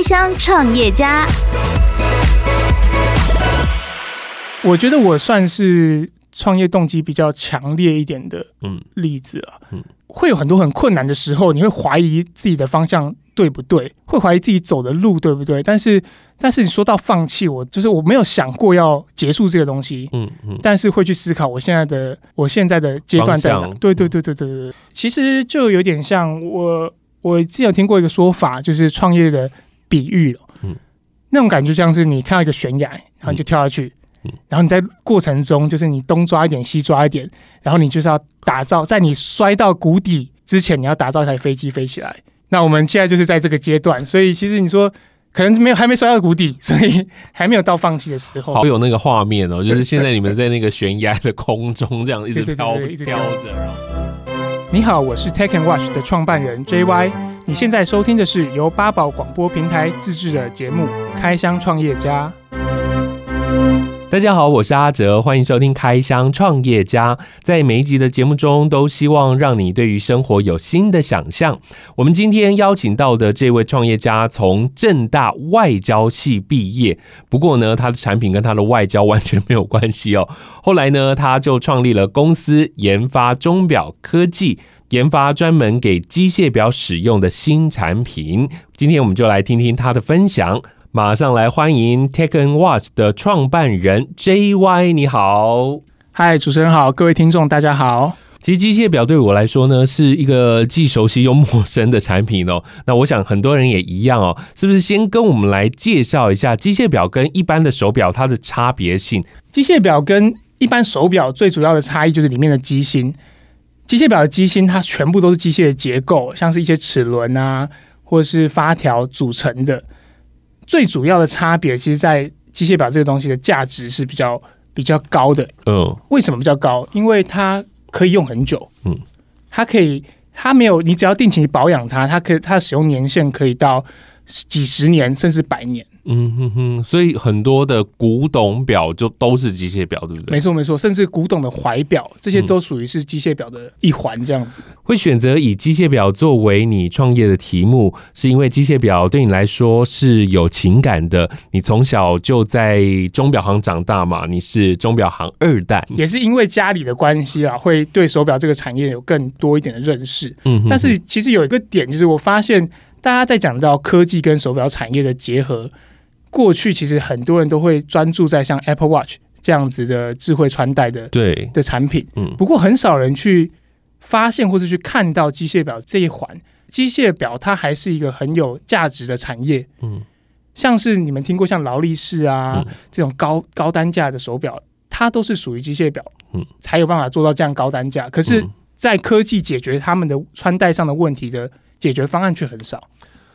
开箱创业家。我觉得我算是创业动机比较强烈一点的例子啊。嗯，会有很多很困难的时候，你会怀疑自己的方向对不对，会怀疑自己走的路对不对。但是，但是你说到放弃，我就是我没有想过要结束这个东西。嗯嗯，但是会去思考我现在的我现在的阶段在哪。对对对对对对，其实就有点像我我之前有听过一个说法，就是创业的比喻了。嗯，那种感觉像是你看到一个悬崖，然后你就跳下去。嗯然后你在过程中，就是你东抓一点，西抓一点，然后你就是要打造，在你摔到谷底之前，你要打造一台飞机飞起来。那我们现在就是在这个阶段，所以其实你说可能没有还没摔到谷底，所以还没有到放弃的时候。好有那个画面哦，就是现在你们在那个悬崖的空中这样一直飘飘着。你好，我是 Take and Watch 的创办人 JY，你现在收听的是由八宝广播平台自制的节目《开箱创业家》。大家好，我是阿哲，欢迎收听《开箱创业家》。在每一集的节目中，都希望让你对于生活有新的想象。我们今天邀请到的这位创业家，从政大外交系毕业，不过呢，他的产品跟他的外交完全没有关系哦。后来呢，他就创立了公司，研发钟表科技，研发专门给机械表使用的新产品。今天我们就来听听他的分享。马上来欢迎 Tech and Watch 的创办人 JY，你好，嗨，主持人好，各位听众大家好。其实机械表对我来说呢，是一个既熟悉又陌生的产品哦。那我想很多人也一样哦，是不是先跟我们来介绍一下机械表跟一般的手表它的差别性？机械表跟一般手表最主要的差异就是里面的机芯。机械表的机芯它全部都是机械的结构，像是一些齿轮啊，或者是发条组成的。最主要的差别，其实，在机械表这个东西的价值是比较比较高的。嗯，为什么比较高？因为它可以用很久。嗯，它可以，它没有，你只要定期保养它，它可以，它的使用年限可以到几十年，甚至百年。嗯哼哼，所以很多的古董表就都是机械表，对不对？没错没错，甚至古董的怀表，这些都属于是机械表的一环，这样子。嗯、会选择以机械表作为你创业的题目，是因为机械表对你来说是有情感的。你从小就在钟表行长大嘛，你是钟表行二代，也是因为家里的关系啊，会对手表这个产业有更多一点的认识。嗯哼哼，但是其实有一个点，就是我发现大家在讲到科技跟手表产业的结合。过去其实很多人都会专注在像 Apple Watch 这样子的智慧穿戴的对。的产品，嗯，不过很少人去发现或者去看到机械表这一环。机械表它还是一个很有价值的产业，嗯，像是你们听过像劳力士啊、嗯、这种高高单价的手表，它都是属于机械表，嗯，才有办法做到这样高单价。可是，在科技解决他们的穿戴上的问题的解决方案却很少。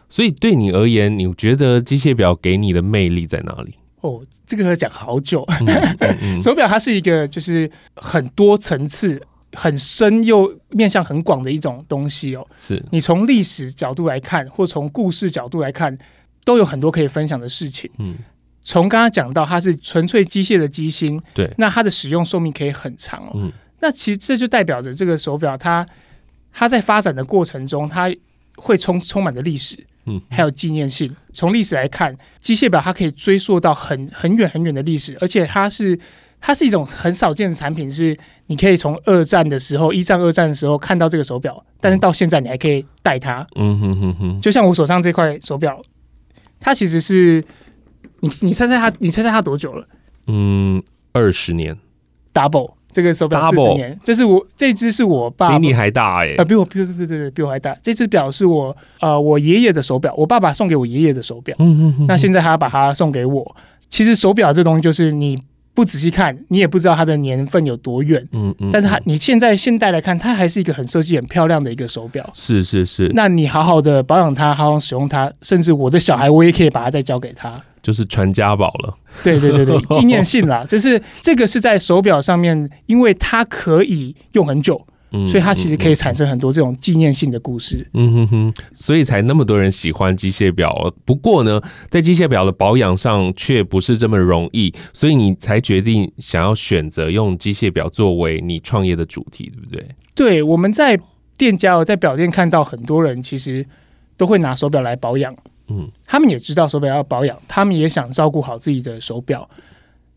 所以对你而言，你觉得机械表给你的魅力在哪里？哦，这个要讲好久。嗯嗯嗯、手表它是一个就是很多层次、很深又面向很广的一种东西哦。是你从历史角度来看，或从故事角度来看，都有很多可以分享的事情。嗯，从刚刚讲到它是纯粹机械的机芯，对，那它的使用寿命可以很长哦。嗯，那其实这就代表着这个手表它它在发展的过程中，它会充充满着历史。嗯，还有纪念性。从历史来看，机械表它可以追溯到很很远很远的历史，而且它是它是一种很少见的产品，是你可以从二战的时候、一战、二战的时候看到这个手表，但是到现在你还可以戴它。嗯哼哼哼，就像我手上这块手表，它其实是你你猜猜它，你猜猜它多久了？嗯，二十年。Double。这个手表四十年，这是我这只是我爸，比你还大哎、欸，呃，比我比对对对对比我还大。这只表是我呃我爷爷的手表，我爸爸送给我爷爷的手表。嗯嗯嗯。那现在他要把它送给我。其实手表这东西就是你不仔细看，你也不知道它的年份有多远。嗯嗯。但是它你现在现代来看，它还是一个很设计很漂亮的一个手表。是是是。那你好好的保养它，好好使用它，甚至我的小孩我也可以把它再交给他。就是传家宝了，对对对对，纪念性啦，就是这个是在手表上面，因为它可以用很久，嗯，所以它其实可以产生很多这种纪念性的故事，嗯哼哼，所以才那么多人喜欢机械表。不过呢，在机械表的保养上却不是这么容易，所以你才决定想要选择用机械表作为你创业的主题，对不对？对，我们在店家，我在表店看到很多人其实都会拿手表来保养。嗯，他们也知道手表要保养，他们也想照顾好自己的手表，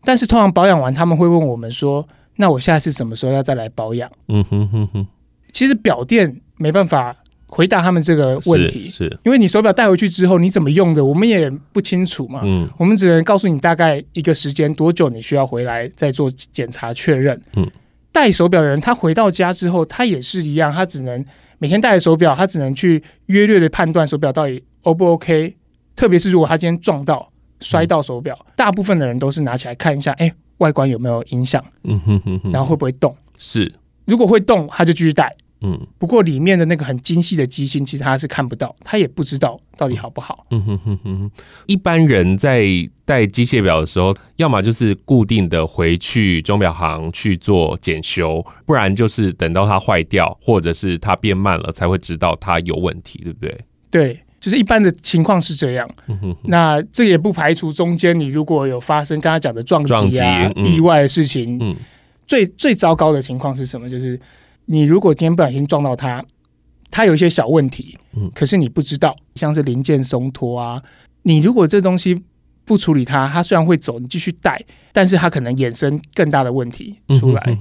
但是通常保养完，他们会问我们说：“那我下次什么时候要再来保养？”嗯哼哼哼。其实表店没办法回答他们这个问题，是，是因为你手表带回去之后你怎么用的，我们也不清楚嘛。嗯，我们只能告诉你大概一个时间多久你需要回来再做检查确认。嗯，戴手表的人他回到家之后，他也是一样，他只能每天戴着手表，他只能去约略的判断手表到底 O 不 OK。特别是如果他今天撞到摔到手表，嗯，大部分的人都是拿起来看一下，哎，外观有没有影响？嗯哼哼哼，然后会不会动？是。如果会动，他就继续戴。嗯，不过里面的那个很精细的机芯，其实他是看不到，他也不知道到底好不好。嗯哼哼哼。一般人在戴机械表的时候，要么就是固定的回去钟表行去做检修，不然就是等到它坏掉，或者是它变慢了，才会知道它有问题，对不对？对，就是一般的情况是这样。嗯哼哼。那这也不排除中间你如果有发生刚才讲的撞击啊、嗯、意外的事情。嗯。最最糟糕的情况是什么？就是你如果今天不小心撞到它，它有一些小问题，嗯，可是你不知道，像是零件松脱啊，你如果这东西。不处理它，它虽然会走，你继续带，但是它可能衍生更大的问题出来。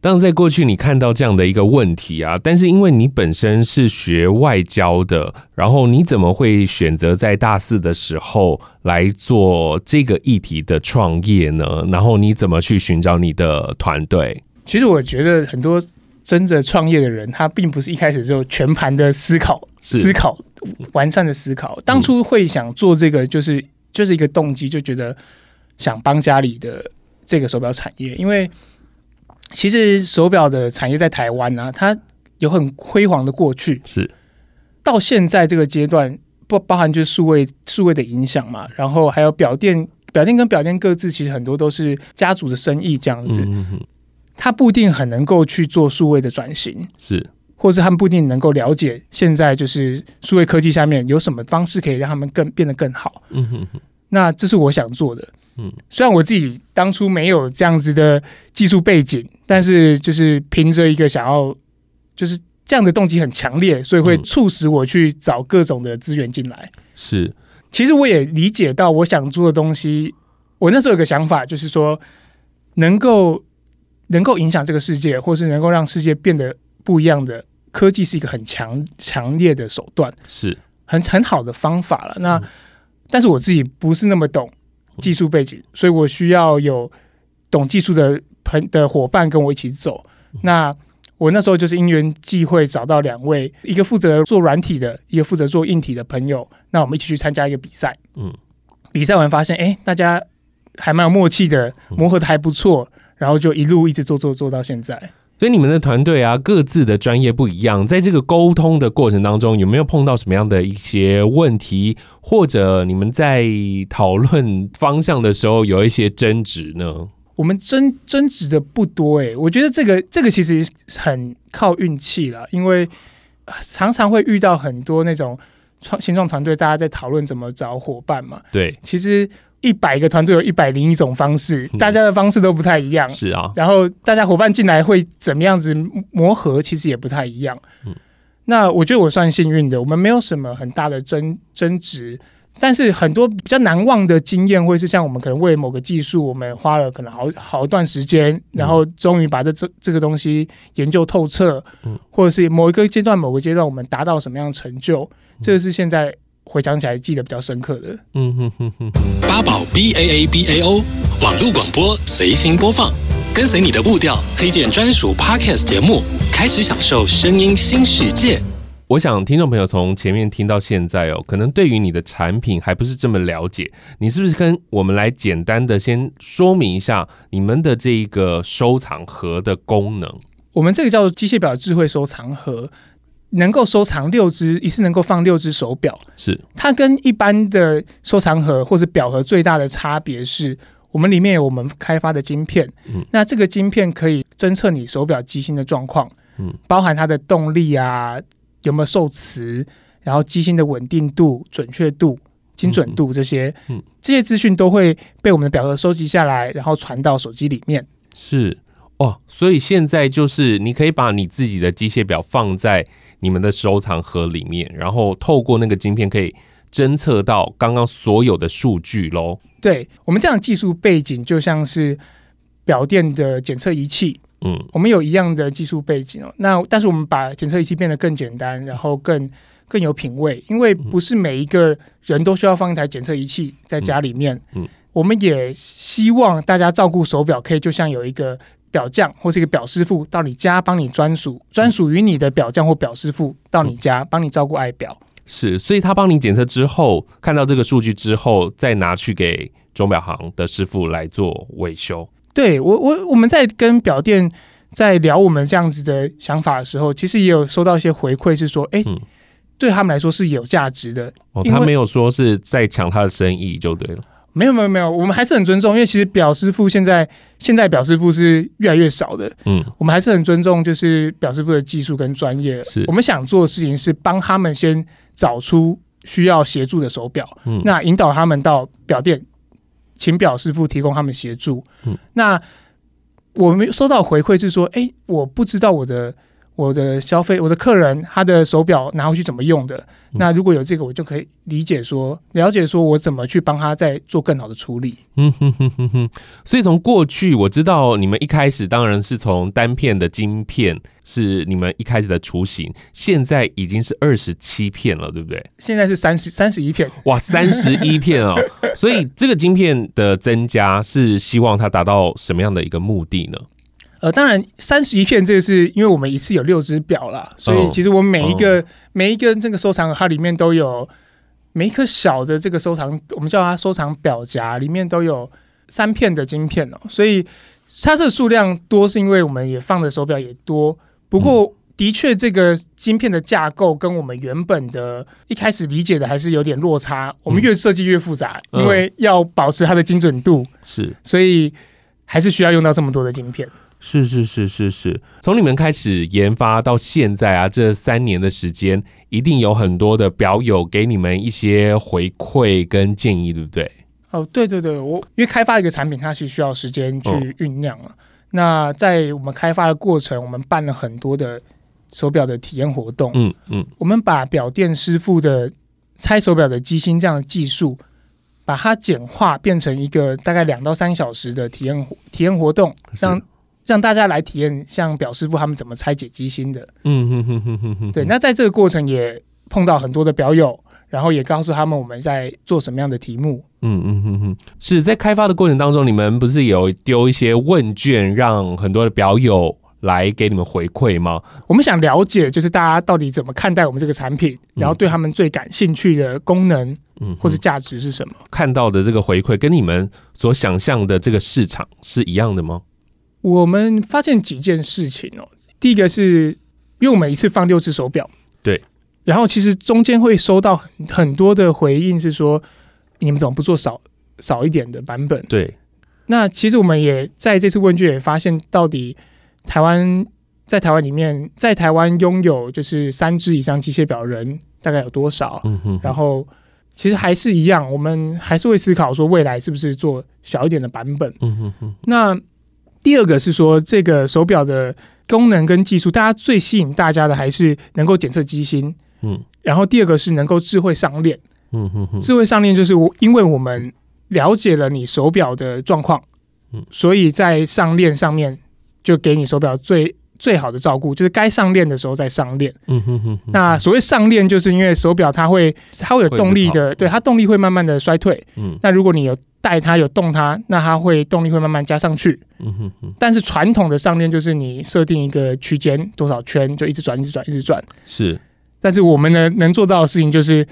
当然，在过去你看到这样的一个问题啊，但是因为你本身是学外交的，然后你怎么会选择在大四的时候来做这个议题的创业呢？然后你怎么去寻找你的团队？其实我觉得很多真的创业的人，他并不是一开始就全盘的思考、思考完善的思考。当初会想做这个，就是。就是一个动机，就觉得想帮家里的这个手表产业，因为其实手表的产业在台湾呢、啊，它有很辉煌的过去，是。到现在这个阶段，不包含就是数位数位的影响嘛，然后还有表店，表店跟表店各自其实很多都是家族的生意这样子，嗯哼，它不一定很能够去做数位的转型，是。或是他们不一定能够了解现在就是数位科技下面有什么方式可以让他们更变得更好。嗯哼哼。那这是我想做的。嗯。虽然我自己当初没有这样子的技术背景，但是就是凭着一个想要，就是这样的动机很强烈，所以会促使我去找各种的资源进来。是。其实我也理解到我想做的东西，我那时候有个想法，就是说能够能够影响这个世界，或是能够让世界变得不一样的。科技是一个很强强烈的手段，是很很好的方法了。那、嗯、但是我自己不是那么懂技术背景，所以我需要有懂技术的朋的伙伴跟我一起走。嗯、那我那时候就是因缘际会找到两位，一个负责做软体的，一个负责做硬体的朋友。那我们一起去参加一个比赛。嗯，比赛完发现，哎、欸，大家还蛮有默契的，磨合的还不错，然后就一路一直做做做到现在。所以你们的团队啊，各自的专业不一样，在这个沟通的过程当中，有没有碰到什么样的一些问题，或者你们在讨论方向的时候有一些争执呢？我们争争执的不多诶、欸，我觉得这个这个其实很靠运气啦，因为常常会遇到很多那种创新创团队，大家在讨论怎么找伙伴嘛。对，其实。一百个团队有一百零一种方式，大家的方式都不太一样。是啊，然后大家伙伴进来会怎么样子磨合，其实也不太一样。嗯，那我觉得我算幸运的，我们没有什么很大的争争执，但是很多比较难忘的经验，会是像我们可能为某个技术，我们花了可能好好一段时间，然后终于把这这这个东西研究透彻，嗯，或者是某一个阶段某个阶段我们达到什么样的成就，这个是现在。回想起来记得比较深刻的，嗯哼哼哼。八宝 B A A B A O 网络广播随心播放，跟随你的步调，推荐专属 Podcast 节目，开始享受声音新世界。我想听众朋友从前面听到现在哦，可能对于你的产品还不是这么了解，你是不是跟我们来简单的先说明一下你们的这一个收藏盒的功能？我们这个叫做机械表智慧收藏盒。能够收藏六只，一次能够放六只手表。是它跟一般的收藏盒或者表盒最大的差别是，我们里面有我们开发的晶片。嗯，那这个晶片可以侦测你手表机芯的状况，嗯，包含它的动力啊，有没有受磁，然后机芯的稳定度、准确度、精准度这些，嗯，这些资讯都会被我们的表盒收集下来，然后传到手机里面。是哦，所以现在就是你可以把你自己的机械表放在。你们的收藏盒里面，然后透过那个晶片可以侦测到刚刚所有的数据喽。对，我们这样技术背景就像是表店的检测仪器。嗯，我们有一样的技术背景哦。那但是我们把检测仪器变得更简单，然后更更有品味，因为不是每一个人都需要放一台检测仪器在家里面。嗯，我们也希望大家照顾手表，可以就像有一个表匠或是一个表师傅到你家帮你专属专属于你的表匠或表师傅到你家帮你照顾爱表。是，所以他帮你检测之后，看到这个数据之后，再拿去给钟表行的师傅来做维修。对我，我我们在跟表店在聊我们这样子的想法的时候，其实也有收到一些回馈，是说，哎、欸，嗯、对他们来说是有价值的。哦，他没有说是在抢他的生意就对了。没有没有没有，我们还是很尊重，因为其实表师傅现在现在表师傅是越来越少的。嗯，我们还是很尊重，就是表师傅的技术跟专业。是，我们想做的事情是帮他们先找出需要协助的手表，嗯，那引导他们到表店。请表师傅提供他们协助。嗯，那我们收到回馈是说，哎、欸，我不知道我的我的消费我的客人他的手表拿回去怎么用的。嗯、那如果有这个，我就可以理解说，了解说我怎么去帮他再做更好的处理。嗯哼哼哼哼。所以从过去我知道你们一开始当然是从单片的晶片。是你们一开始的雏形，现在已经是二十七片了，对不对？现在是三十三十一片，哇，三十一片哦！所以这个晶片的增加是希望它达到什么样的一个目的呢？呃，当然三十一片这个是因为我们一次有六只表啦，所以其实我们每一个、哦、每一个这个收藏盒，它里面都有每一颗小的这个收藏，我们叫它收藏表夹，里面都有三片的晶片哦，所以它这个数量多是因为我们也放的手表也多。不过，的确，这个晶片的架构跟我们原本的一开始理解的还是有点落差。我们越设计越复杂，因为要保持它的精准度，是，所以还是需要用到这么多的晶片。是是是是是，从你们开始研发到现在啊，这三年的时间，一定有很多的表友给你们一些回馈跟建议，对不对？哦，对对对，我因为开发一个产品，它是需要时间去酝酿了。那在我们开发的过程，我们办了很多的手表的体验活动。嗯嗯，嗯我们把表店师傅的拆手表的机芯这样的技术，把它简化，变成一个大概两到三小时的体验体验活动，让是让大家来体验像表师傅他们怎么拆解机芯的。嗯哼哼哼哼哼。对，那在这个过程也碰到很多的表友。然后也告诉他们我们在做什么样的题目。嗯嗯嗯嗯，是在开发的过程当中，你们不是有丢一些问卷，让很多的表友来给你们回馈吗？我们想了解，就是大家到底怎么看待我们这个产品，然后对他们最感兴趣的功能，嗯，或是价值是什么？看到的这个回馈跟你们所想象的这个市场是一样的吗？我们发现几件事情哦。第一个是，因为我们一次放六只手表，对。然后其实中间会收到很多的回应，是说你们怎么不做少少一点的版本？对。那其实我们也在这次问卷也发现，到底台湾在台湾里面，在台湾拥有就是三只以上机械表人大概有多少？嗯哼。然后其实还是一样，我们还是会思考说未来是不是做小一点的版本？嗯哼哼。那第二个是说这个手表的功能跟技术，大家最吸引大家的还是能够检测机芯。嗯，然后第二个是能够智慧上链，嗯哼哼，智慧上链就是我，因为我们了解了你手表的状况，嗯，所以在上链上面就给你手表最最好的照顾，就是该上链的时候再上链，嗯哼哼。那所谓上链，就是因为手表它会它会有动力的，对，它动力会慢慢的衰退，嗯，那如果你有带它有动它，那它会动力会慢慢加上去，嗯哼哼。但是传统的上链就是你设定一个区间多少圈就一直转一直转一直转，是。但是我们呢，能做到的事情就是，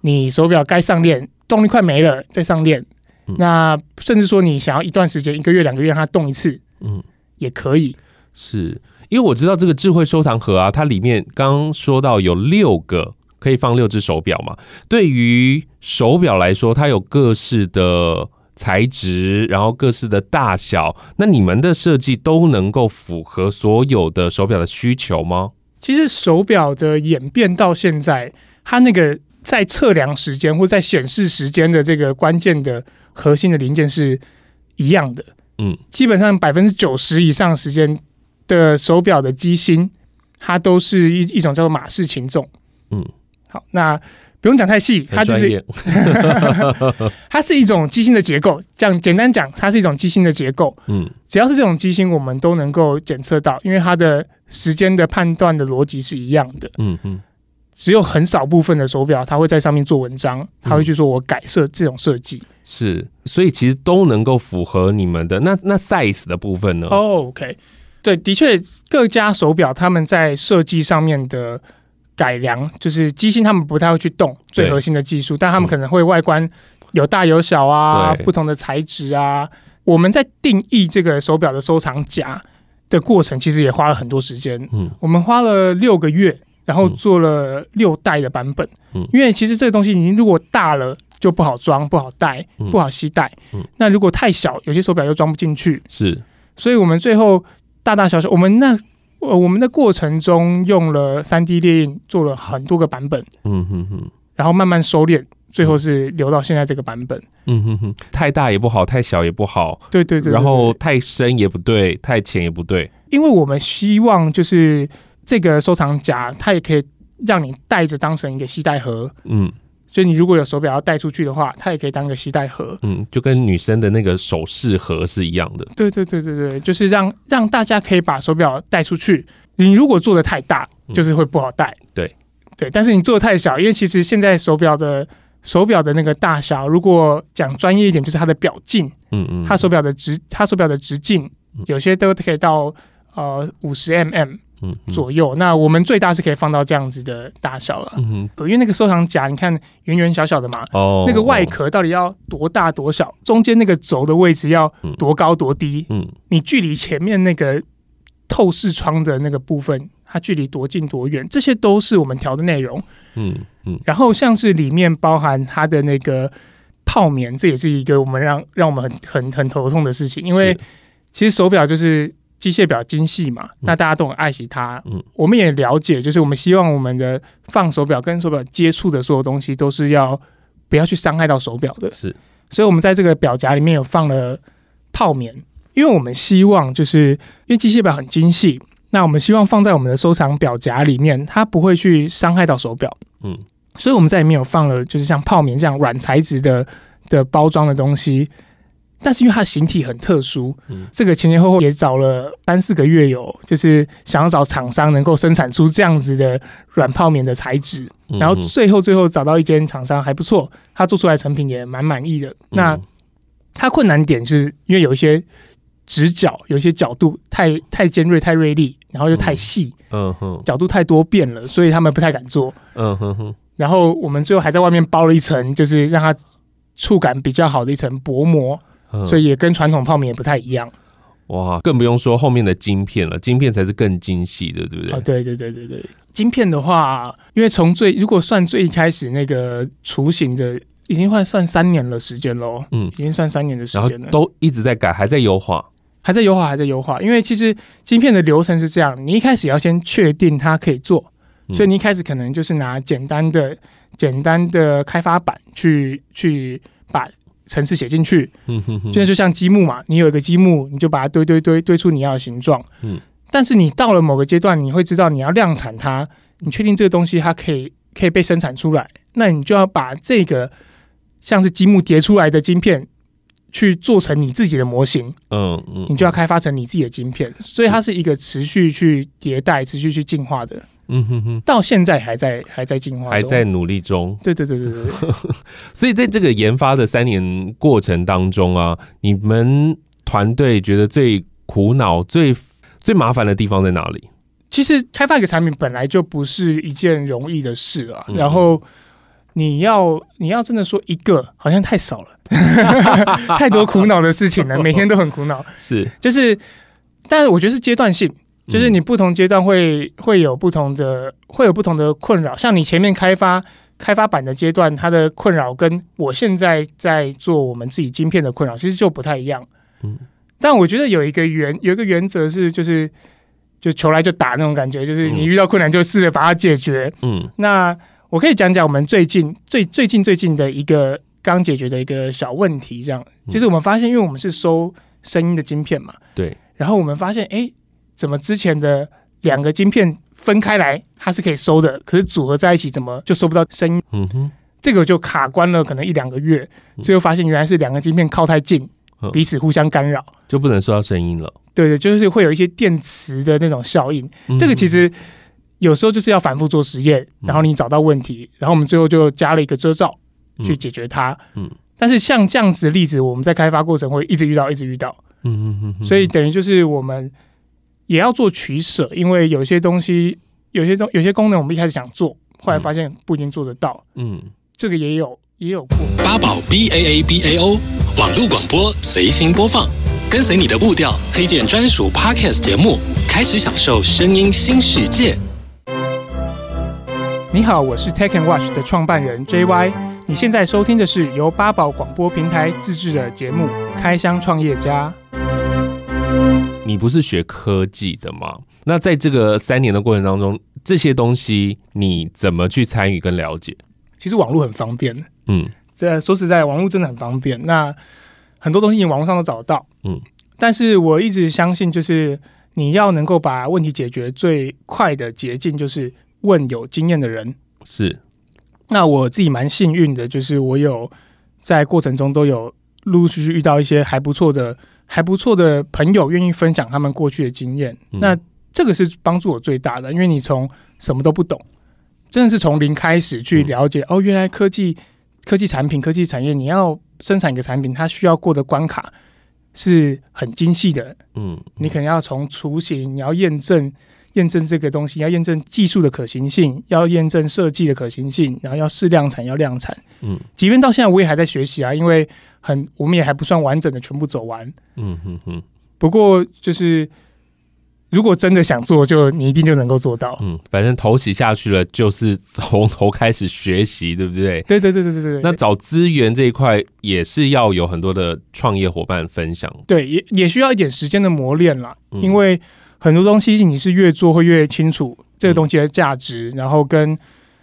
你手表该上链，动力快没了再上链。嗯、那甚至说你想要一段时间，一个月两个月让它动一次，嗯，也可以。是因为我知道这个智慧收藏盒啊，它里面刚刚说到有六个可以放六只手表嘛。对于手表来说，它有各式的材质，然后各式的大小，那你们的设计都能够符合所有的手表的需求吗？其实手表的演变到现在，它那个在测量时间或在显示时间的这个关键的核心的零件是一样的。嗯，基本上百分之九十以上时间的手表的机芯，它都是一一种叫做马氏擒纵。嗯，好，那不用讲太细，它就是 它是一种机芯的结构。这样简单讲，它是一种机芯的结构。嗯，只要是这种机芯，我们都能够检测到，因为它的时间的判断的逻辑是一样的。嗯嗯，只有很少部分的手表，它会在上面做文章，它会去说我改设这种设计。是，所以其实都能够符合你们的那那 size 的部分呢？Oh，OK，对，的确各家手表他们在设计上面的改良，就是机芯他们不太会去动最核心的技术，但他们可能会外观有大有小啊，不同的材质啊。我们在定义这个手表的收藏夹的过程，其实也花了很多时间。嗯，我们花了六个月，然后做了六代的版本。嗯，因为其实这个东西你如果大了。就不好装，不好带，不好携带。嗯嗯、那如果太小，有些手表又装不进去。是，所以我们最后大大小小，我们那呃我们的过程中用了三 D 列印，做了很多个版本。嗯哼哼，然后慢慢收敛，最后是留到现在这个版本。嗯哼哼，太大也不好，太小也不好。对对对，对，然后太深也不对，太浅也不对。因为我们希望就是这个收藏夹，它也可以让你带着当成一个携带盒。嗯。就你如果有手表要带出去的话，它也可以当个携带盒。嗯，就跟女生的那个首饰盒是一样的。对对对对对，就是让让大家可以把手表带出去。你如果做的太大，就是会不好带。嗯、对对，但是你做的太小，因为其实现在手表的手表的那个大小，如果讲专业一点，就是它的表径。嗯嗯。它手表的直，它手表的直径，有些都可以到呃五十 mm。左右，那我们最大是可以放到这样子的大小了。因为那个收藏夹，你看圆圆小小的嘛，哦，那个外壳到底要多大多小？中间那个轴的位置要多高多低？嗯，你距离前面那个透视窗的那个部分，它距离多近多远？这些都是我们调的内容。嗯嗯，然后像是里面包含它的那个泡棉，这也是一个我们让让我们很很很头痛的事情，因为其实手表就是。机械表精细嘛，那大家都很爱惜它。嗯，我们也了解，就是我们希望我们的放手表跟手表接触的所有东西都是要不要去伤害到手表的。是，所以我们在这个表夹里面有放了泡棉，因为我们希望就是因为机械表很精细，那我们希望放在我们的收藏表夹里面，它不会去伤害到手表。嗯，所以我们在里面有放了就是像泡棉这样软材质的的包装的东西。但是因为它的形体很特殊，嗯，这个前前后后也找了三四个月有，就是想要找厂商能够生产出这样子的软泡棉的材质，然后最后最后找到一间厂商还不错，他做出来成品也蛮满意的。那它困难点就是因为有一些直角，有一些角度太太尖锐、太锐利，然后又太细，嗯哼，角度太多变了，所以他们不太敢做，嗯哼哼。然后我们最后还在外面包了一层，就是让它触感比较好的一层薄膜。所以也跟传统泡面也不太一样，哇，更不用说后面的晶片了，晶片才是更精细的，对不对？啊，对对对对对，晶片的话，因为从最如果算最一开始那个雏形的，已经快算三年了时间喽，嗯，已经算三年的时间了，都一直在改，还在优化，还在优化，还在优化。因为其实晶片的流程是这样，你一开始要先确定它可以做，所以你一开始可能就是拿简单的、简单的开发板去去把。程式写进去，嗯哼哼，现在就像积木嘛，你有一个积木，你就把它堆堆堆堆出你要的形状，嗯，但是你到了某个阶段，你会知道你要量产它，你确定这个东西它可以可以被生产出来，那你就要把这个像是积木叠出来的晶片去做成你自己的模型，嗯嗯，你就要开发成你自己的晶片，所以它是一个持续去迭代、持续去进化的。嗯哼哼，到现在还在还在进化，还在努力中。对对对对对，所以在这个研发的三年过程当中啊，你们团队觉得最苦恼、最最麻烦的地方在哪里？其实开发一个产品本来就不是一件容易的事啊。然后你要你要真的说一个，好像太少了，太多苦恼的事情了，每天都很苦恼。是，就是，但是我觉得是阶段性。就是你不同阶段会会有不同的会有不同的困扰，像你前面开发开发版的阶段，它的困扰跟我现在在做我们自己晶片的困扰其实就不太一样。嗯，但我觉得有一个原有一个原则是，就是就求来就打那种感觉，就是你遇到困难就试着把它解决。嗯，那我可以讲讲我们最近最最近最近的一个刚解决的一个小问题，这样。就是我们发现，因为我们是收声音的晶片嘛，对，然后我们发现，哎。怎么之前的两个晶片分开来，它是可以收的，可是组合在一起怎么就收不到声音？嗯哼，这个就卡关了，可能一两个月，最后发现原来是两个晶片靠太近，彼此互相干扰，就不能收到声音了。对对，就是会有一些电磁的那种效应。这个其实有时候就是要反复做实验，然后你找到问题，然后我们最后就加了一个遮罩去解决它。嗯，但是像这样子的例子，我们在开发过程会一直遇到，一直遇到。嗯嗯嗯，所以等于就是我们也要做取舍，因为有些东西、有些东、有些功能，我们一开始想做，后来发现不一定做得到。嗯，这个也有也有过。八宝 B A A B A O 网络广播随心播放。跟随你的步调，推荐专属 Podcast 节目，开始享受声音新世界。你好，我是 Tech and Watch 的创办人 JY。你现在收听的是由八宝广播平台自制的节目《开箱创业家》。你不是学科技的吗？那在这个三年的过程当中，这些东西你怎么去参与跟了解？其实网络很方便。嗯，这说实在，网络真的很方便。那很多东西你网络上都找得到，嗯，但是我一直相信，就是你要能够把问题解决最快的捷径，就是问有经验的人。是，那我自己蛮幸运的，就是我有在过程中都有陆陆续续遇到一些还不错的、还不错的朋友，愿意分享他们过去的经验。嗯。那这个是帮助我最大的，因为你从什么都不懂，真的是从零开始去了解，嗯。哦，原来科技、科技产品、科技产业，你要。生产一个产品，它需要过的关卡是很精细的。嗯，你可能要从雏形，你要验证验证这个东西，要验证技术的可行性，要验证设计的可行性，然后要试量产，要量产。嗯，即便到现在我也还在学习啊，因为很我们也还不算完整的全部走完。嗯哼哼。不过就是。如果真的想做，就你一定就能够做到。嗯，反正头起下去了，就是从头开始学习，对不对？对对对对对对。那找资源这一块也是要有很多的创业伙伴分享。对，也也需要一点时间的磨练啦。嗯，因为很多东西你是越做会越清楚这个东西的价值，嗯，然后跟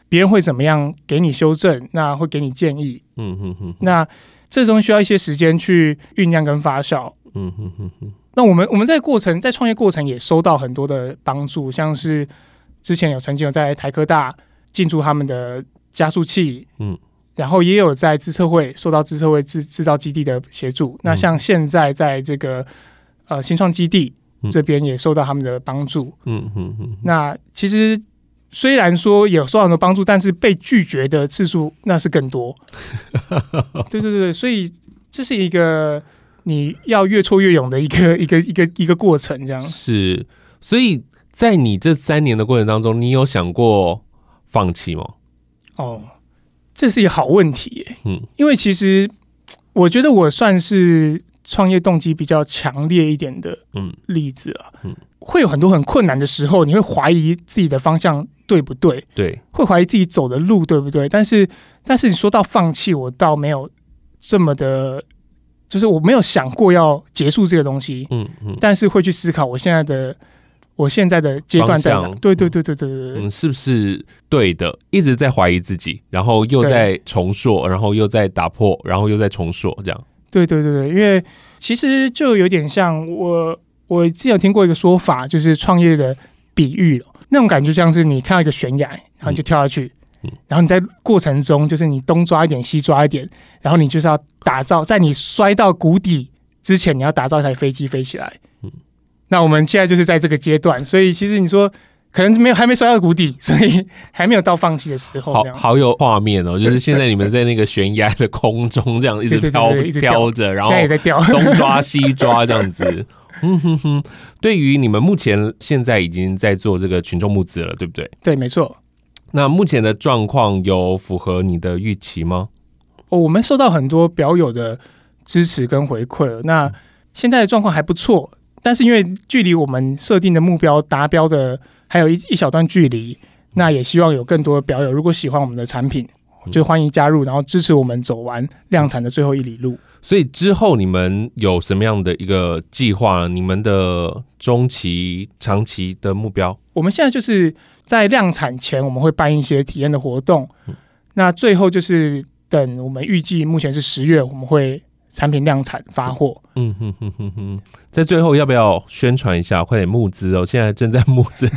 别人会怎么样给你修正，那会给你建议。嗯哼哼。那这东西需要一些时间去酝酿跟发酵。嗯哼哼哼。那我们我们在过程在创业过程也收到很多的帮助，像是之前有曾经有在台科大进驻他们的加速器，嗯，然后也有在资策会受到资策会制制造基地的协助。那像现在在这个呃新创基地这边也受到他们的帮助，嗯嗯嗯。那其实虽然说有受到很多帮助，但是被拒绝的次数那是更多。对对对，所以这是一个。你要越挫越勇的一个 一个一个一个过程，这样是。所以在你这三年的过程当中，你有想过放弃吗？哦，这是一个好问题耶。嗯，因为其实我觉得我算是创业动机比较强烈一点的嗯例子啊。嗯，会有很多很困难的时候，你会怀疑自己的方向对不对？对，会怀疑自己走的路对不对？但是，但是你说到放弃，我倒没有这么的。就是我没有想过要结束这个东西，嗯嗯，但是会去思考我现在的我现在的阶段在哪？对对对对对对，嗯，是不是对的？一直在怀疑自己，然后又在重塑，然后又在打破，然后又在重塑，这样。对对对对，因为其实就有点像我我之前有听过一个说法，就是创业的比喻，那种感觉像是你看到一个悬崖，然后你就跳下去。嗯然后你在过程中，就是你东抓一点，西抓一点，然后你就是要打造，在你摔到谷底之前，你要打造一台飞机飞起来。嗯，那我们现在就是在这个阶段，所以其实你说可能没有还没摔到谷底，所以还没有到放弃的时候。好好有画面哦，就是现在你们在那个悬崖的空中这样一直飘飘着，然后现在也在掉，东抓西抓这样子。嗯哼哼，对于你们目前现在已经在做这个群众募资了，对不对？对，没错。那目前的状况有符合你的预期吗？哦，我们受到很多表友的支持跟回馈。那现在的状况还不错，但是因为距离我们设定的目标达标的还有一一小段距离，那也希望有更多的表友，如果喜欢我们的产品，就欢迎加入，然后支持我们走完量产的最后一里路。所以之后你们有什么样的一个计划？你们的中期、长期的目标？我们现在就是。在量产前，我们会办一些体验的活动。那最后就是等我们预计目前是十月，我们会产品量产发货。嗯哼哼哼哼，在最后要不要宣传一下？快点募资哦！现在正在募资。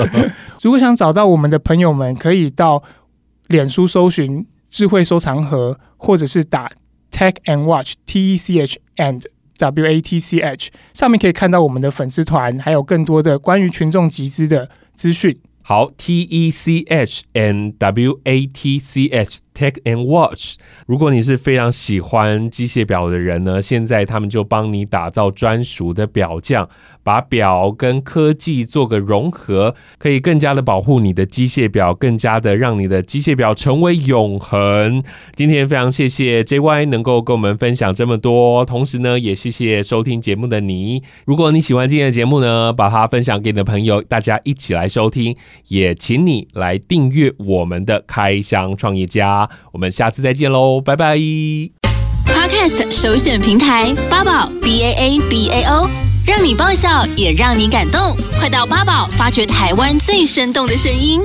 如果想找到我们的朋友们，可以到脸书搜寻智慧收藏盒，或者是打 Tech and Watch T E C H and W A T C H，上面可以看到我们的粉丝团，还有更多的关于群众集资的资讯。好，T E C H and W A T C H。Tech and Watch，如果你是非常喜欢机械表的人呢，现在他们就帮你打造专属的表匠，把表跟科技做个融合，可以更加的保护你的机械表，更加的让你的机械表成为永恒。今天非常谢谢 JY 能够跟我们分享这么多，同时呢，也谢谢收听节目的你。如果你喜欢今天的节目呢，把它分享给你的朋友，大家一起来收听，也请你来订阅我们的开箱创业家。我们下次再见喽，拜拜。Podcast 首选平台八宝 B A A B A O，让你爆笑也让你感动，快到八宝发掘台湾最生动的声音。